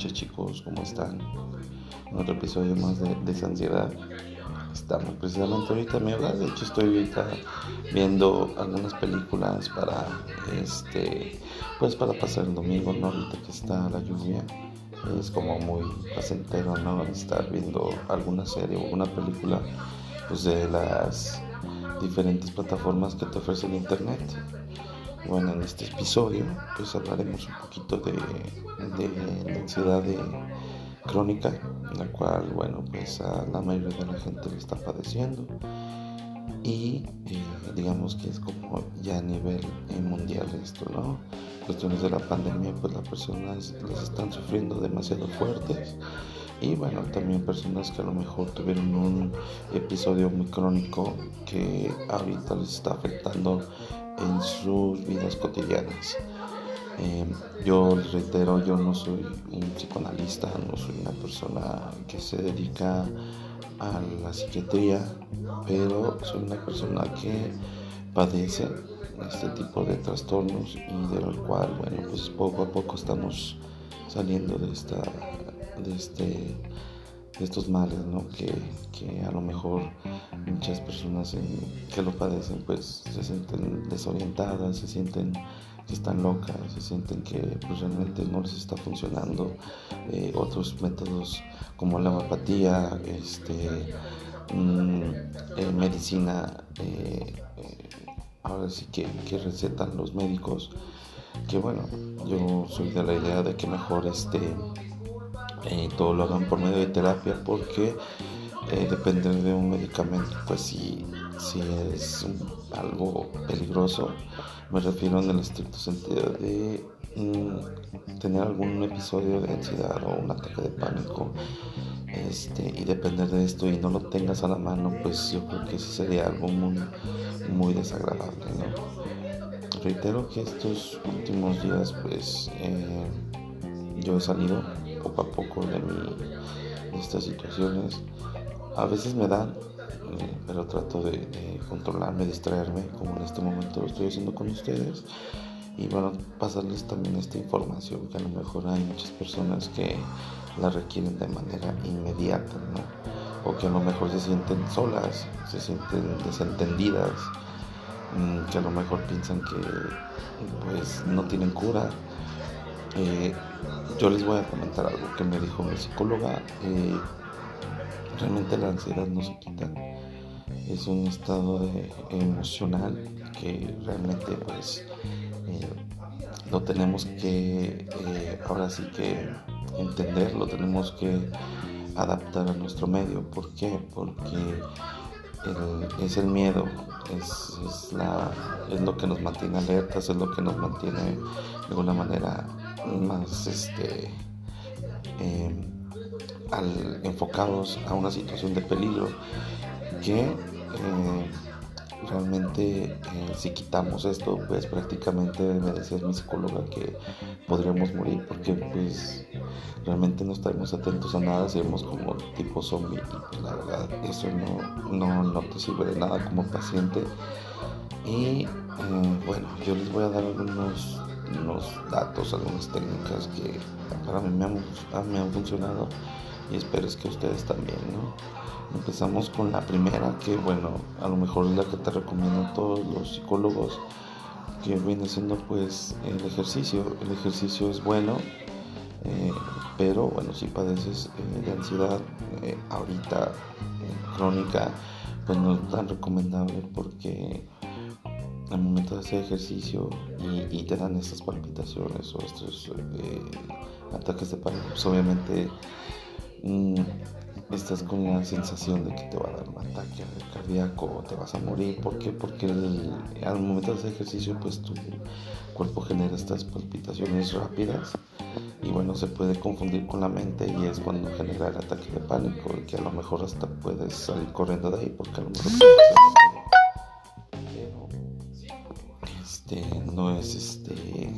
noches chicos, ¿cómo están? En otro episodio más de Desansiedad. Estamos precisamente ahorita hogar, de hecho estoy ahorita viendo algunas películas para este pues para pasar el domingo, ¿no? Ahorita que está la lluvia. Es como muy placentero, ¿no? Estar viendo alguna serie o una película pues de las diferentes plataformas que te ofrece el internet. Bueno, en este episodio pues hablaremos un poquito de, de, ansiedad de crónica, la cual, bueno, pues a la mayoría de la gente le está padeciendo y eh, digamos que es como ya a nivel eh, mundial esto, ¿no? Cuestiones de la pandemia, pues las personas las están sufriendo demasiado fuertes y bueno, también personas que a lo mejor tuvieron un episodio muy crónico que ahorita les está afectando en sus vidas cotidianas. Eh, yo reitero, yo no soy un psicoanalista, no soy una persona que se dedica a la psiquiatría, pero soy una persona que padece este tipo de trastornos y de lo cual, bueno, pues poco a poco estamos saliendo de esta, de este estos males, ¿no? Que, que, a lo mejor muchas personas que lo padecen pues se sienten desorientadas, se sienten que están locas, se sienten que pues, realmente no les está funcionando. Eh, otros métodos como la homeopatía, este, mm, eh, medicina, eh, ahora sí que, que recetan los médicos, que bueno, yo soy de la idea de que mejor este eh, todo lo hagan por medio de terapia porque eh, depender de un medicamento pues si, si es algo peligroso me refiero en el estricto sentido de mm, tener algún episodio de ansiedad o un ataque de pánico este, y depender de esto y no lo tengas a la mano pues yo creo que sí sería algo muy, muy desagradable ¿no? reitero que estos últimos días pues eh, yo he salido poco a poco de, estas situaciones. A veces me dan, eh, pero trato de, controlarme, distraerme, como en este momento lo estoy haciendo con ustedes. Y bueno, pasarles también esta información que a lo mejor hay muchas personas que la requieren de manera inmediata, ¿no? O que a lo mejor se sienten solas, se sienten desentendidas, mm, que a lo mejor piensan que pues no tienen cura eh, yo les voy a comentar algo que me dijo mi psicóloga. Eh, realmente la ansiedad no se quita. Es un estado emocional que realmente pues eh, lo tenemos que ahora sí que entender, lo tenemos que adaptar a nuestro medio. ¿Por qué? Porque es el miedo, es lo que nos mantiene alertas, es lo que nos mantiene de alguna manera más este, em, enfocados a una situación de peligro que eh, realmente eh, si quitamos esto pues prácticamente me decía mi psicóloga que podríamos morir porque pues realmente no estaremos atentos a nada seremos como tipo zombie y pues la verdad eso no, no, no te sirve de nada como paciente. Y eh, bueno yo les voy a dar algunos unos datos, algunas técnicas que para mí me han, me han funcionado y espero que ustedes también, ¿no? Empezamos con la primera, que bueno, a lo mejor es la que te recomiendo todos los psicólogos, que viene siendo pues el ejercicio. El ejercicio es bueno, eh, pero bueno, si padeces eh, de ansiedad eh, ahorita crónica, pues no es tan recomendable porque al momento de hacer ejercicio y, te dan estas palpitaciones o estos eh, ataques de pánico, pues obviamente mm, estás con la sensación de que te va a dar un ataque cardíaco o te vas a morir. ¿Por qué? Porque al momento de hacer ejercicio, pues tu cuerpo genera estas palpitaciones rápidas y bueno, se puede confundir con la mente y es cuando genera el ataque de pánico y que a lo mejor hasta puedes salir corriendo de ahí porque a lo mejor este, no es este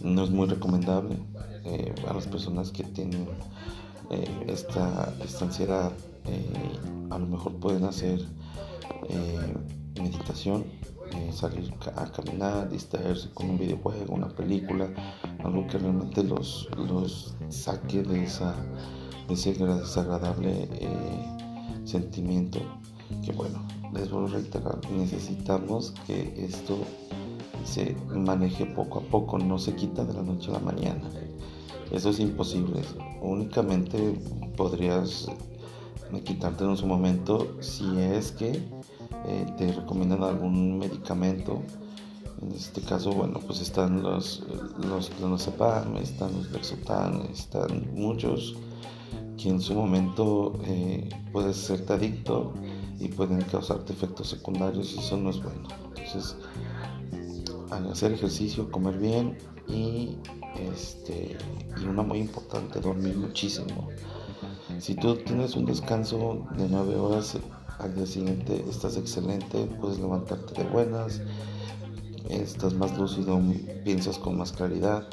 no es muy recomendable eh, a las personas que tienen eh, esta, esta, ansiedad eh, a lo mejor pueden hacer meditación salir a caminar distraerse con un videojuego una película algo que realmente los, los saque de, esa, ese desagradable sentimiento. Que bueno, les vuelvo a reiterar, necesitamos que esto se maneje poco a poco, no se quita de la noche a la mañana. Eso es imposible. Únicamente podrías quitarte en su momento si es que eh, te recomiendan algún medicamento. En este caso, bueno, pues están los, los clonazepam, están los lexotan, están muchos que en su momento eh, puedes serte adicto y pueden causarte efectos secundarios y eso no es bueno. Entonces, hacer ejercicio, comer bien y, este, y una muy importante, dormir muchísimo. Si tú tienes un descanso de 9 horas al día siguiente, estás excelente, puedes levantarte de buenas, estás más lúcido, piensas con más claridad.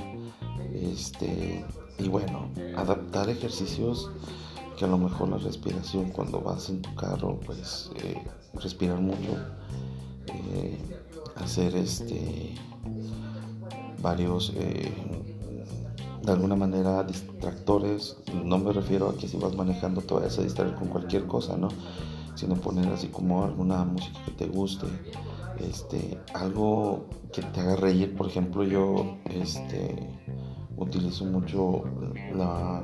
Este, y bueno, adaptar ejercicios que a lo mejor la respiración cuando vas en tu carro, pues eh, respirar mucho, eh, hacer este varios eh, de alguna manera distractores. No me refiero a que si vas manejando te vayas a distraer con cualquier cosa, ¿no? Sino poner así como alguna música que te guste, este, algo que te haga reír. Por ejemplo, yo este, utilizo mucho la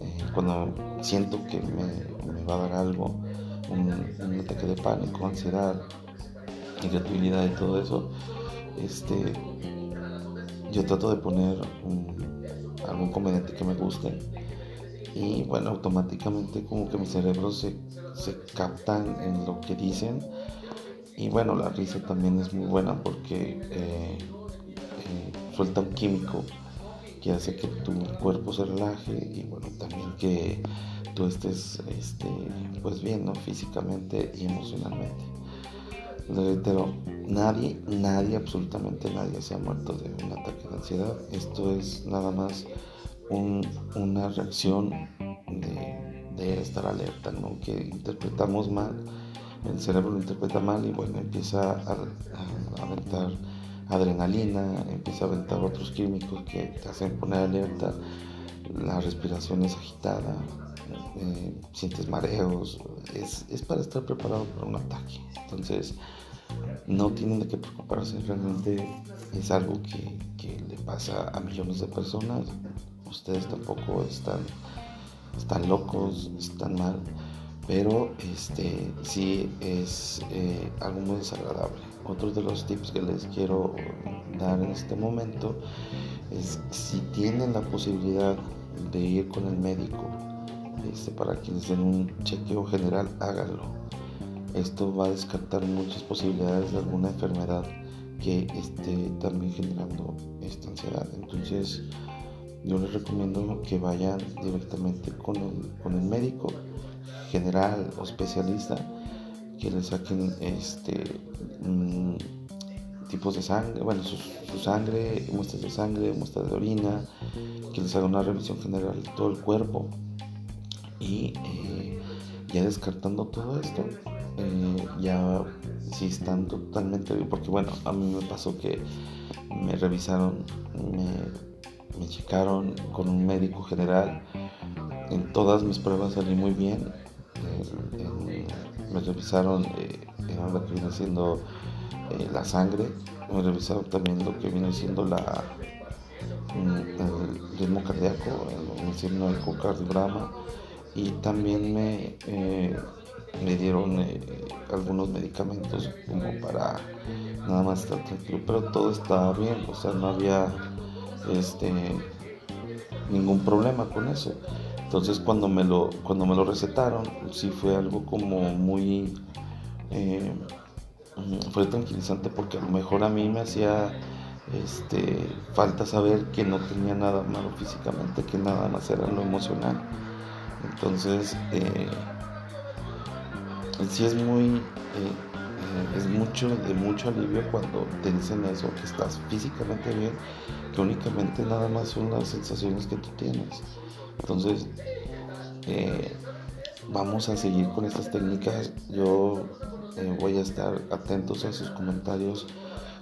eh, cuando siento que me, me, va a dar algo, un, un ataque de pánico, ansiedad, irritabilidad y todo eso, este, yo trato de poner algún comediante que me guste y bueno, automáticamente como que mi cerebro se, se captan en lo que dicen y bueno, la risa también es muy buena porque eh, eh, suelta un químico que hace que tu cuerpo se relaje y bueno, también que tú estés este, pues bien, ¿no? físicamente y emocionalmente reitero, nadie, nadie, absolutamente nadie se ha muerto de un ataque de ansiedad. Esto es nada más una reacción de, estar alerta, ¿no? Que interpretamos mal, el cerebro lo interpreta mal y bueno, empieza a, aventar adrenalina, empieza a aventar otros químicos que te hacen poner alerta, la respiración es agitada, sientes mareos, es, es, para estar preparado para un ataque. Entonces, no tienen de qué preocuparse, realmente es algo que, que, le pasa a millones de personas. Ustedes tampoco están, están locos, están mal, pero este, sí es eh, algo muy desagradable. Otro de los tips que les quiero dar en este momento es si tienen la posibilidad de ir con el médico este, para que les den un chequeo general, háganlo esto va a descartar muchas posibilidades de alguna enfermedad que esté también generando esta ansiedad. Entonces, yo les recomiendo que vayan directamente con el, con el médico general o especialista que les saquen este mm, tipos de sangre, bueno, su, sangre, muestras de sangre, muestras de orina, que les haga una revisión general de todo el cuerpo y eh, ya descartando todo esto, eh, ya si están totalmente bien, porque bueno, a mí me pasó que me revisaron, me, checaron con un médico general, en todas mis pruebas salí muy bien, me revisaron eh, lo que viene siendo la sangre, me revisaron también lo que viene siendo la mm, el ritmo cardíaco, el, el ecocardiograma y también me me dieron eh, algunos medicamentos como para nada más estar tranquilo, pero todo estaba bien, o sea, no había este ningún problema con eso. Entonces cuando me lo, cuando me lo recetaron, sí fue algo como muy eh, fue tranquilizante porque a lo mejor a mí me hacía este, falta saber que no tenía nada malo físicamente, que nada más era lo emocional. Entonces, eh, sí es muy, eh, eh, es mucho, de mucho alivio cuando te dicen eso, que estás físicamente bien, que únicamente nada más son las sensaciones que tú tienes. Entonces, eh, vamos a seguir con estas técnicas. Yo voy a estar atentos a sus comentarios.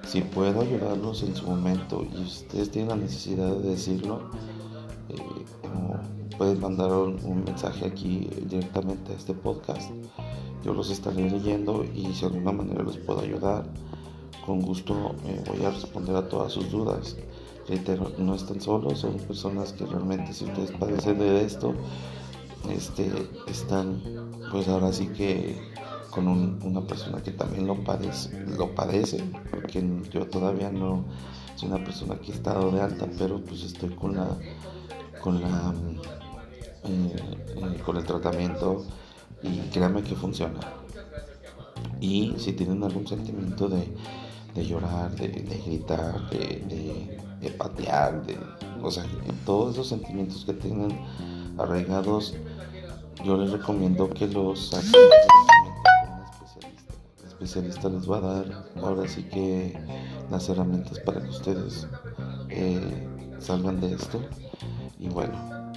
Si puedo ayudarlos en su momento y ustedes tienen la necesidad de decirlo, eh, pueden mandar un, mensaje aquí directamente a este podcast. Yo los estaré leyendo y si de alguna manera les puedo ayudar, con gusto voy a responder a todas sus dudas. Reitero, no están solos, son personas que realmente si ustedes padecen de esto, este, están pues ahora sí que con una persona que también lo padece, lo padece, porque yo todavía no soy una persona que he estado de alta, pero pues estoy con la con la eh, eh, con el tratamiento y créanme que funciona. Y si tienen algún sentimiento de, llorar, de, gritar, de, de, patear, de, o sea, todos esos sentimientos que tengan arraigados yo les recomiendo que los saquen especialista les va a dar ahora sí que las herramientas para que ustedes eh, salgan de esto. Y bueno,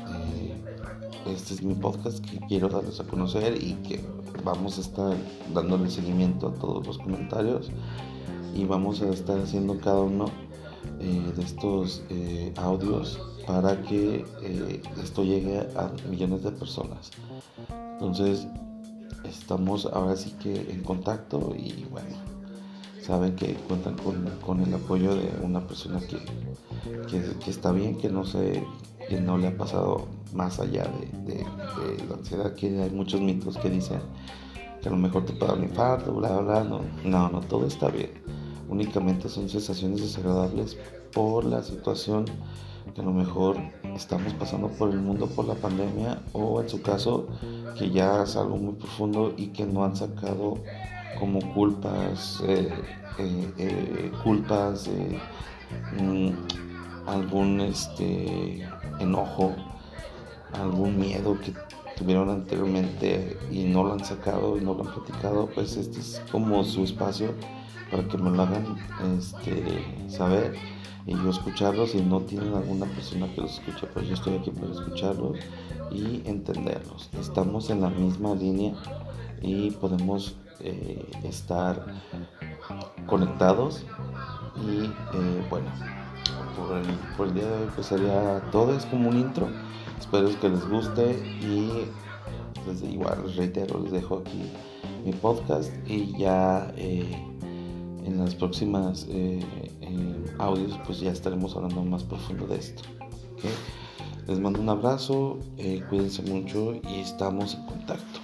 eh, este es mi podcast que quiero darles a conocer y que vamos a estar dándole seguimiento a todos los comentarios y vamos a estar haciendo cada uno eh, de estos audios para que esto llegue a millones de personas. Entonces, estamos ahora sí que en contacto y bueno, saben que cuentan con, el apoyo de una persona que, que, está bien, que no se, que no le ha pasado más allá de, la ansiedad, que hay muchos mitos que dicen que a lo mejor te puede dar un infarto, bla, bla, no, no, no, todo está bien. Únicamente son sensaciones desagradables por la situación que a lo mejor estamos pasando por el mundo por la pandemia o en su caso que ya es algo muy profundo y que no han sacado como culpas, eh, eh, eh, culpas, mm, algún este, enojo, algún miedo que tuvieron anteriormente y no lo han sacado y no lo han platicado, pues este es como su espacio para que me lo hagan este, saber y yo escucharlos si no tienen alguna persona que los escuche, pues yo estoy aquí para escucharlos y entenderlos. Estamos en la misma línea y podemos eh, estar conectados y eh, bueno, por el, día de hoy pues sería todo, es como un intro, espero que les guste y pues igual reitero, les dejo aquí mi podcast y ya... Eh, en las próximas eh, eh, audios pues ya estaremos hablando más profundo de esto. Les mando un abrazo, eh, cuídense mucho y estamos en contacto.